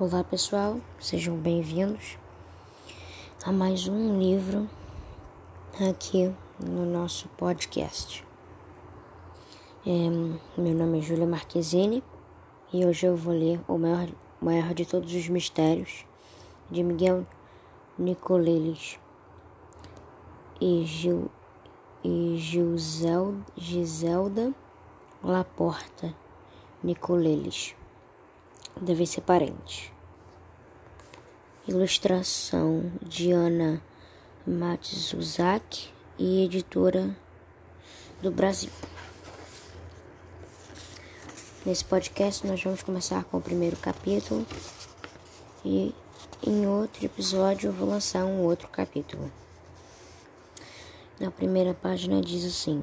Olá pessoal, sejam bem-vindos a mais um livro aqui no nosso podcast. É, meu nome é Júlia Marquezine e hoje eu vou ler O Maior, maior de Todos os Mistérios de Miguel Nicoleles e, Gil, e Gilzel, Giselda Laporta Nicoleles devem ser parentes. Ilustração de Ana Matsuzak e editora do Brasil. Nesse podcast nós vamos começar com o primeiro capítulo e em outro episódio eu vou lançar um outro capítulo. Na primeira página diz assim: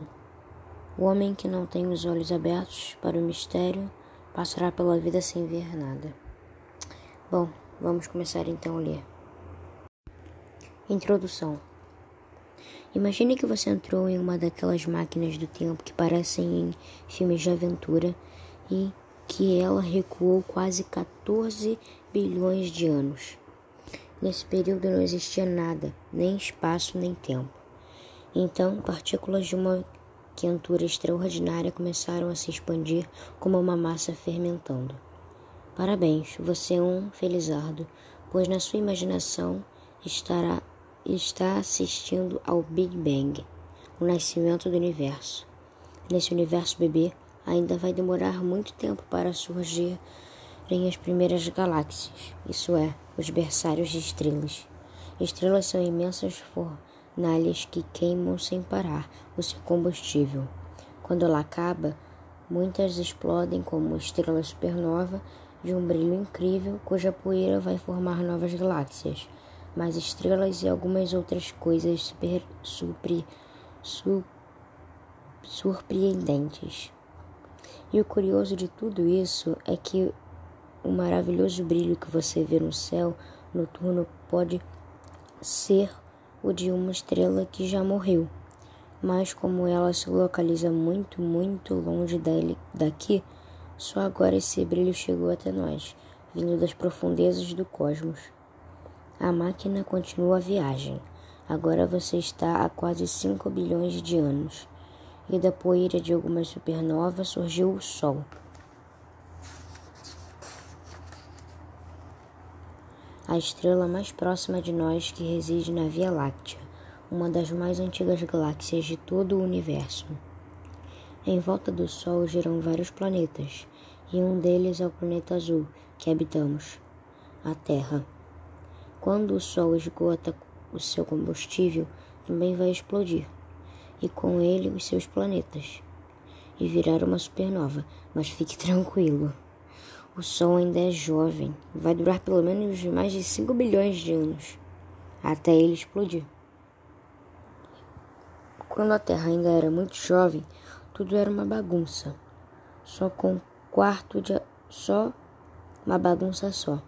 O homem que não tem os olhos abertos para o mistério passará pela vida sem ver nada. Bom, vamos começar então a ler. Introdução. Imagine que você entrou em uma daquelas máquinas do tempo que parecem em filmes de aventura e que ela recuou quase 14 bilhões de anos. Nesse período não existia nada, nem espaço nem tempo. Então, partículas de uma quentura extraordinária começaram a se expandir como uma massa fermentando. Parabéns, você é um felizardo, pois na sua imaginação estará está assistindo ao Big Bang, o nascimento do universo. Nesse universo bebê, ainda vai demorar muito tempo para surgirem as primeiras galáxias, isso é, os berçários de estrelas. Estrelas são imensas formas nalhas que queimam sem parar o seu combustível. Quando ela acaba, muitas explodem como estrela supernova de um brilho incrível, cuja poeira vai formar novas galáxias, mais estrelas e algumas outras coisas super, super, su, surpreendentes. E o curioso de tudo isso é que o maravilhoso brilho que você vê no céu noturno pode ser o de uma estrela que já morreu. Mas como ela se localiza muito, muito longe daqui, só agora esse brilho chegou até nós, vindo das profundezas do cosmos. A máquina continua a viagem. Agora você está a quase 5 bilhões de anos, e da poeira de algumas supernovas surgiu o Sol. A estrela mais próxima de nós que reside na Via Láctea, uma das mais antigas galáxias de todo o universo. Em volta do Sol giram vários planetas, e um deles é o planeta azul que habitamos, a Terra. Quando o Sol esgota o seu combustível, também vai explodir, e com ele os seus planetas, e virar uma supernova, mas fique tranquilo. O Sol ainda é jovem, vai durar pelo menos mais de 5 bilhões de anos, até ele explodir. Quando a Terra ainda era muito jovem, tudo era uma bagunça. Só com quarto de só uma bagunça só.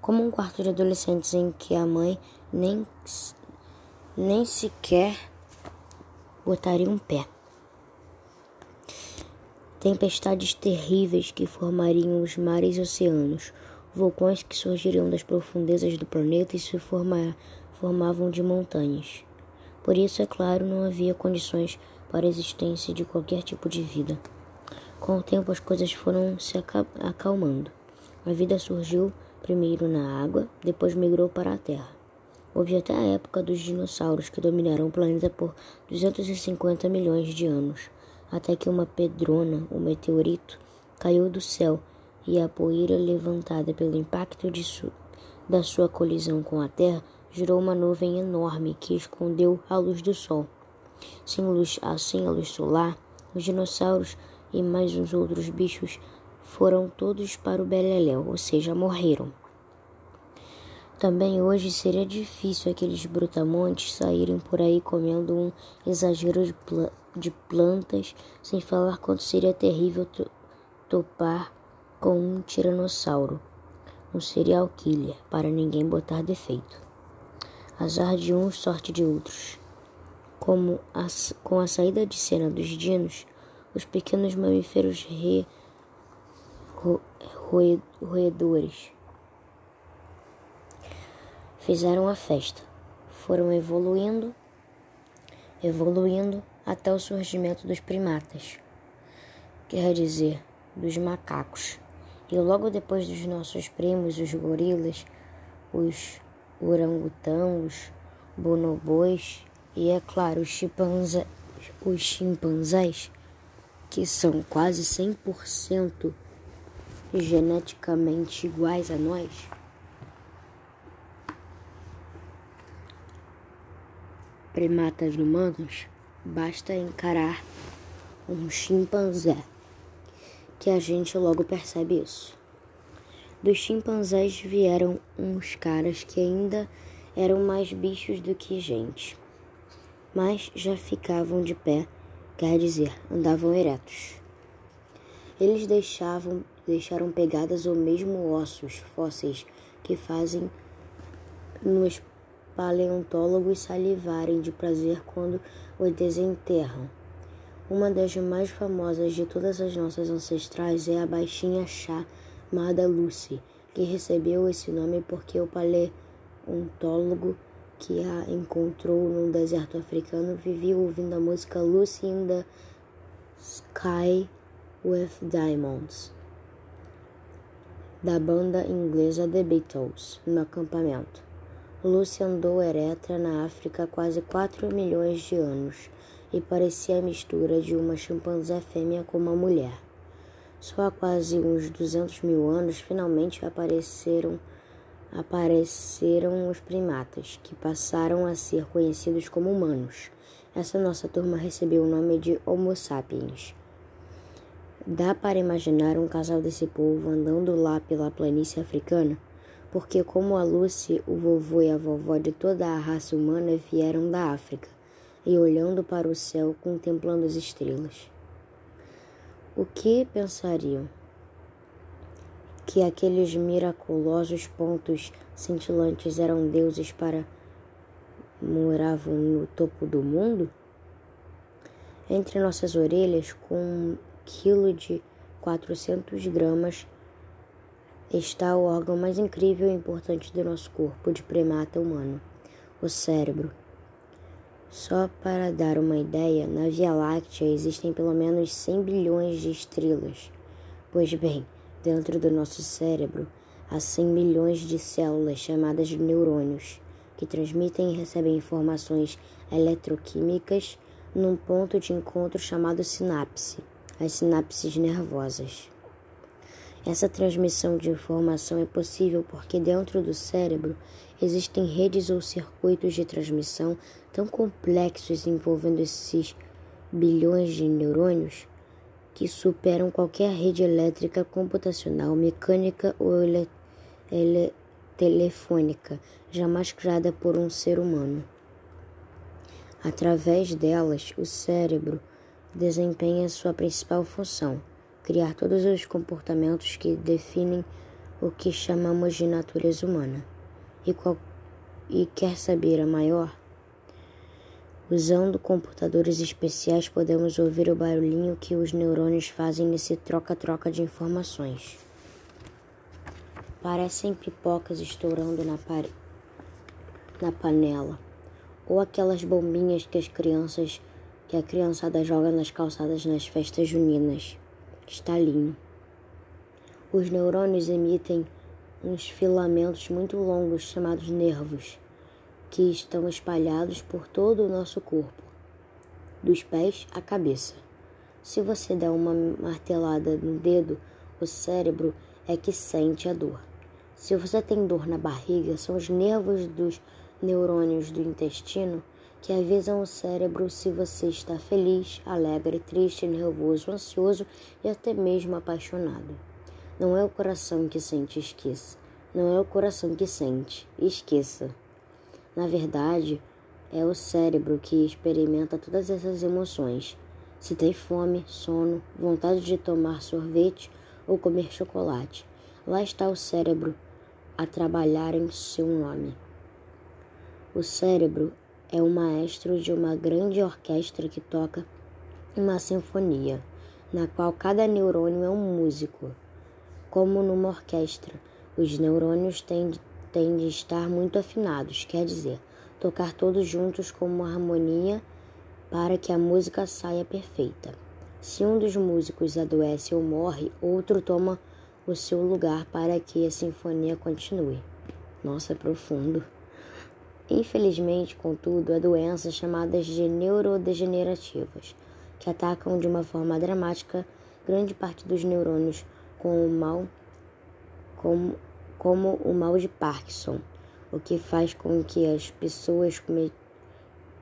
Como um quarto de adolescentes em que a mãe nem nem sequer botaria um pé tempestades terríveis que formariam os mares e oceanos, vulcões que surgiriam das profundezas do planeta e se formavam de montanhas. Por isso, é claro, não havia condições para a existência de qualquer tipo de vida. Com o tempo, as coisas foram se acalmando. A vida surgiu primeiro na água, depois migrou para a terra. Houve até a época dos dinossauros que dominaram o planeta por 250 milhões de anos até que uma pedrona, um meteorito, caiu do céu e a poeira levantada pelo impacto su da sua colisão com a Terra gerou uma nuvem enorme que escondeu a luz do Sol. Sem luz, assim a luz solar, os dinossauros e mais uns outros bichos foram todos para o Beleléu, ou seja, morreram. Também hoje seria difícil aqueles brutamontes saírem por aí comendo um exagero de, de plantas, sem falar quanto seria terrível topar com um tiranossauro, um serial killer, para ninguém botar defeito. Azar de uns, sorte de outros. Como a, com a saída de cena dos dinos, os pequenos mamíferos re, ro, roedores fizeram a festa. Foram evoluindo, evoluindo até o surgimento dos primatas, quer dizer, dos macacos. E logo depois dos nossos primos, os gorilas, os orangotangos, bonobos e, é claro, os, chimpanzé, os chimpanzés, que são quase 100% geneticamente iguais a nós. Primatas humanos, basta encarar um chimpanzé, que a gente logo percebe isso. Dos chimpanzés vieram uns caras que ainda eram mais bichos do que gente, mas já ficavam de pé, quer dizer, andavam eretos. Eles deixavam, deixaram pegadas ou mesmo ossos fósseis que fazem nos paleontólogos salivarem de prazer quando o desenterram. Uma das mais famosas de todas as nossas ancestrais é a baixinha chamada Lucy, que recebeu esse nome porque o paleontólogo que a encontrou no deserto africano vivia ouvindo a música Lucy in the Sky with Diamonds da banda inglesa The Beatles no acampamento. Lucy andou ereta na África há quase 4 milhões de anos e parecia a mistura de uma chimpanzé fêmea com uma mulher. Só há quase uns 200 mil anos finalmente apareceram apareceram os primatas, que passaram a ser conhecidos como humanos. Essa nossa turma recebeu o nome de Homo sapiens. Dá para imaginar um casal desse povo andando lá pela planície africana? Porque, como a Lucy, o vovô e a vovó de toda a raça humana vieram da África e olhando para o céu, contemplando as estrelas. O que pensariam? Que aqueles miraculosos pontos cintilantes eram deuses para moravam no topo do mundo? Entre nossas orelhas, com um quilo de 400 gramas, está o órgão mais incrível e importante do nosso corpo de primata humano, o cérebro. Só para dar uma ideia, na Via Láctea existem pelo menos 100 bilhões de estrelas. Pois bem, dentro do nosso cérebro há 100 milhões de células chamadas de neurônios, que transmitem e recebem informações eletroquímicas num ponto de encontro chamado sinapse, as sinapses nervosas. Essa transmissão de informação é possível porque dentro do cérebro existem redes ou circuitos de transmissão tão complexos envolvendo esses bilhões de neurônios que superam qualquer rede elétrica, computacional, mecânica ou ele ele telefônica jamais criada por um ser humano. Através delas, o cérebro desempenha sua principal função criar todos os comportamentos que definem o que chamamos de natureza humana. E, qual, e quer saber a maior? Usando computadores especiais, podemos ouvir o barulhinho que os neurônios fazem nesse troca-troca de informações. Parecem pipocas estourando na, pare... na panela, ou aquelas bombinhas que as crianças que a criançada joga nas calçadas nas festas juninas estalino. Os neurônios emitem uns filamentos muito longos chamados nervos, que estão espalhados por todo o nosso corpo, dos pés à cabeça. Se você der uma martelada no dedo, o cérebro é que sente a dor. Se você tem dor na barriga, são os nervos dos neurônios do intestino que avisam o cérebro se você está feliz, alegre, triste, nervoso, ansioso e até mesmo apaixonado. Não é o coração que sente, esqueça. Não é o coração que sente, esqueça. Na verdade, é o cérebro que experimenta todas essas emoções. Se tem fome, sono, vontade de tomar sorvete ou comer chocolate, lá está o cérebro a trabalhar em seu nome. O cérebro é o maestro de uma grande orquestra que toca uma sinfonia, na qual cada neurônio é um músico. Como numa orquestra, os neurônios têm têm de estar muito afinados, quer dizer, tocar todos juntos com uma harmonia para que a música saia perfeita. Se um dos músicos adoece ou morre, outro toma o seu lugar para que a sinfonia continue. Nossa, é profundo. Infelizmente, contudo, há doenças chamadas de neurodegenerativas, que atacam de uma forma dramática grande parte dos neurônios com o mal, como, como o mal de Parkinson, o que faz com que as pessoas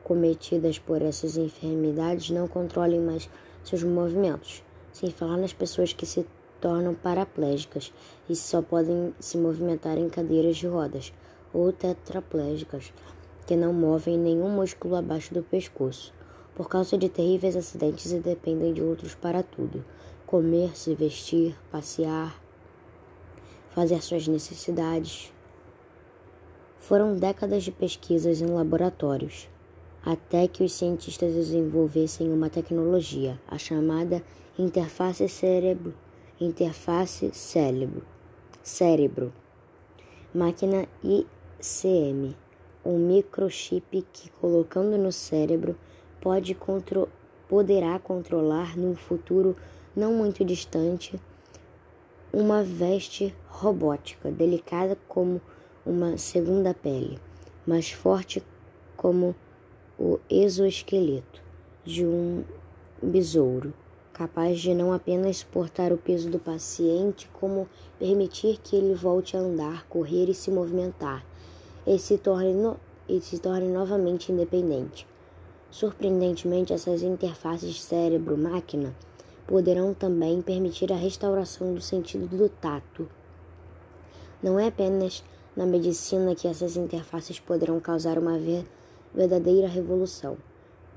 cometidas por essas enfermidades não controlem mais seus movimentos, sem falar nas pessoas que se tornam paraplégicas e só podem se movimentar em cadeiras de rodas, ou tetraplégicas, que não movem nenhum músculo abaixo do pescoço, por causa de terríveis acidentes e dependem de outros para tudo: comer, se vestir, passear, fazer suas necessidades. Foram décadas de pesquisas em laboratórios, até que os cientistas desenvolvessem uma tecnologia, a chamada interface cérebro, interface cérebro, cérebro, máquina ICM, um microchip que colocando no cérebro pode contro poderá controlar no futuro não muito distante uma veste robótica delicada como uma segunda pele, mas forte como o exoesqueleto de um besouro, capaz de não apenas suportar o peso do paciente, como permitir que ele volte a andar, correr e se movimentar, e se torne, no, e se torne novamente independente. Surpreendentemente, essas interfaces cérebro-máquina poderão também permitir a restauração do sentido do tato. Não é apenas na medicina que essas interfaces poderão causar uma verdadeira verdadeira revolução,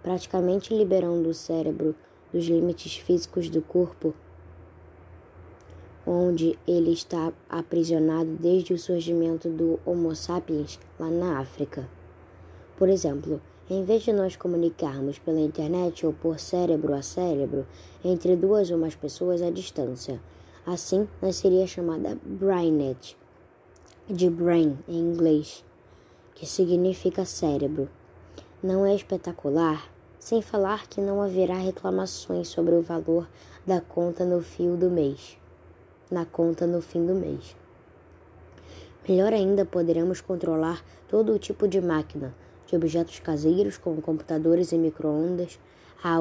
praticamente liberando o cérebro dos limites físicos do corpo, onde ele está aprisionado desde o surgimento do Homo sapiens lá na África. Por exemplo, em vez de nós comunicarmos pela internet ou por cérebro a cérebro entre duas ou mais pessoas à distância, assim nasceria a chamada BrainNet, de brain em inglês, que significa cérebro. Não é espetacular, sem falar que não haverá reclamações sobre o valor da conta no fio do mês, na conta no fim do mês. Melhor ainda, poderemos controlar todo o tipo de máquina, de objetos caseiros como computadores e microondas, a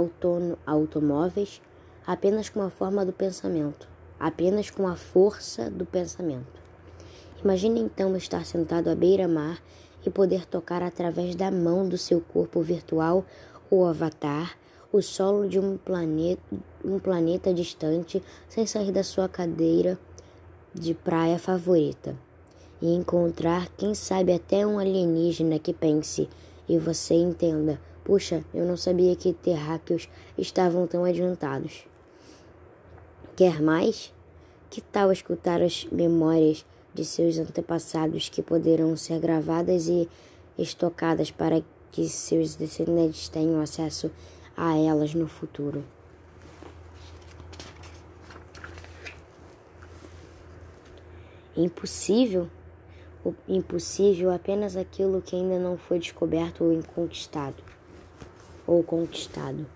automóveis, apenas com a forma do pensamento, apenas com a força do pensamento. Imagine então estar sentado à beira-mar e poder tocar através da mão do seu corpo virtual ou avatar o solo de um planeta, um planeta distante sem sair da sua cadeira de praia favorita e encontrar, quem sabe, até um alienígena que pense e você entenda: puxa, eu não sabia que terráqueos estavam tão adiantados. Quer mais? Que tal escutar as memórias de seus antepassados que poderão ser gravadas e estocadas para que seus descendentes tenham acesso a elas no futuro. Impossível? O impossível é apenas aquilo que ainda não foi descoberto ou conquistado. Ou conquistado.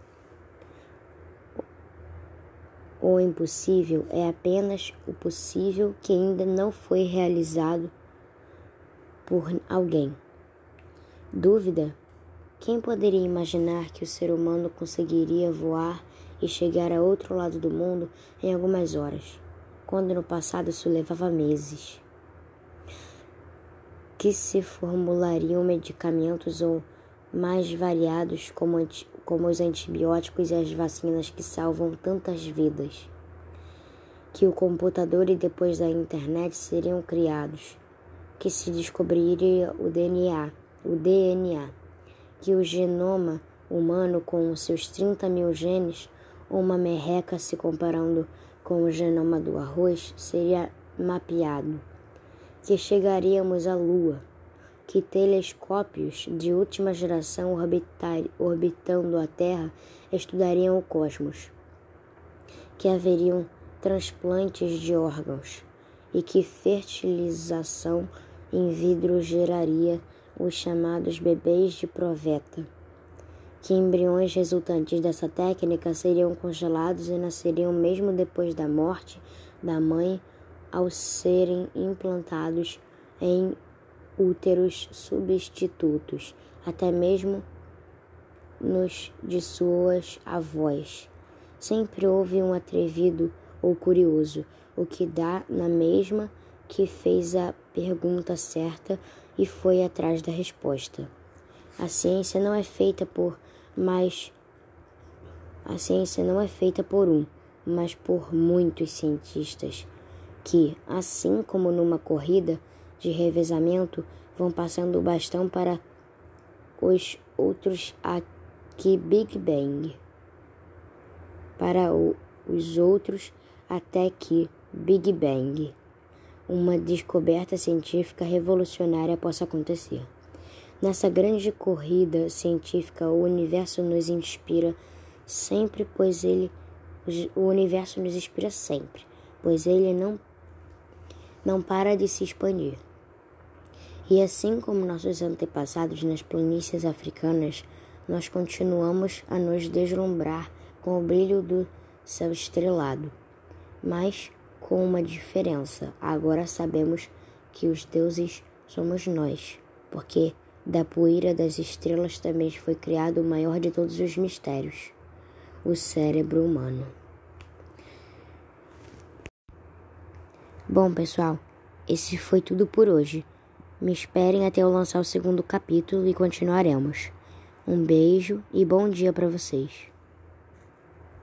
O impossível é apenas o possível que ainda não foi realizado por alguém. Dúvida? Quem poderia imaginar que o ser humano conseguiria voar e chegar a outro lado do mundo em algumas horas, quando no passado isso levava meses? Que se formulariam medicamentos ou mais variados como como os antibióticos e as vacinas que salvam tantas vidas. Que o computador e depois da internet seriam criados, que se descobriria o DNA, o DNA, que o genoma humano com os seus 30 mil genes, uma merreca se comparando com o genoma do arroz, seria mapeado, que chegaríamos à Lua que telescópios de última geração orbitando a Terra estudariam o cosmos, que haveriam transplantes de órgãos e que fertilização em vidro geraria os chamados bebês de proveta, que embriões resultantes dessa técnica seriam congelados e nasceriam mesmo depois da morte da mãe ao serem implantados em úteros substitutos, até mesmo nos de suas avós. Sempre houve um atrevido ou curioso, o que dá na mesma que fez a pergunta certa e foi atrás da resposta. A ciência não é feita por mais a ciência não é feita por um, mas por muitos cientistas que, assim como numa corrida de revezamento, vão passando o bastão para os outros aqui Big Bang. Para o, os outros até que Big Bang. Uma descoberta científica revolucionária possa acontecer. Nessa grande corrida científica, o universo nos inspira sempre, pois ele o universo nos inspira sempre, pois ele não não para de se expandir. E assim como nossos antepassados nas planícies africanas, nós continuamos a nos deslumbrar com o brilho do céu estrelado. Mas com uma diferença. Agora sabemos que os deuses somos nós, porque da poeira das estrelas também foi criado o maior de todos os mistérios, o cérebro humano. Bom, pessoal, esse foi tudo por hoje. Me esperem até eu lançar o segundo capítulo e continuaremos. Um beijo e bom dia para vocês.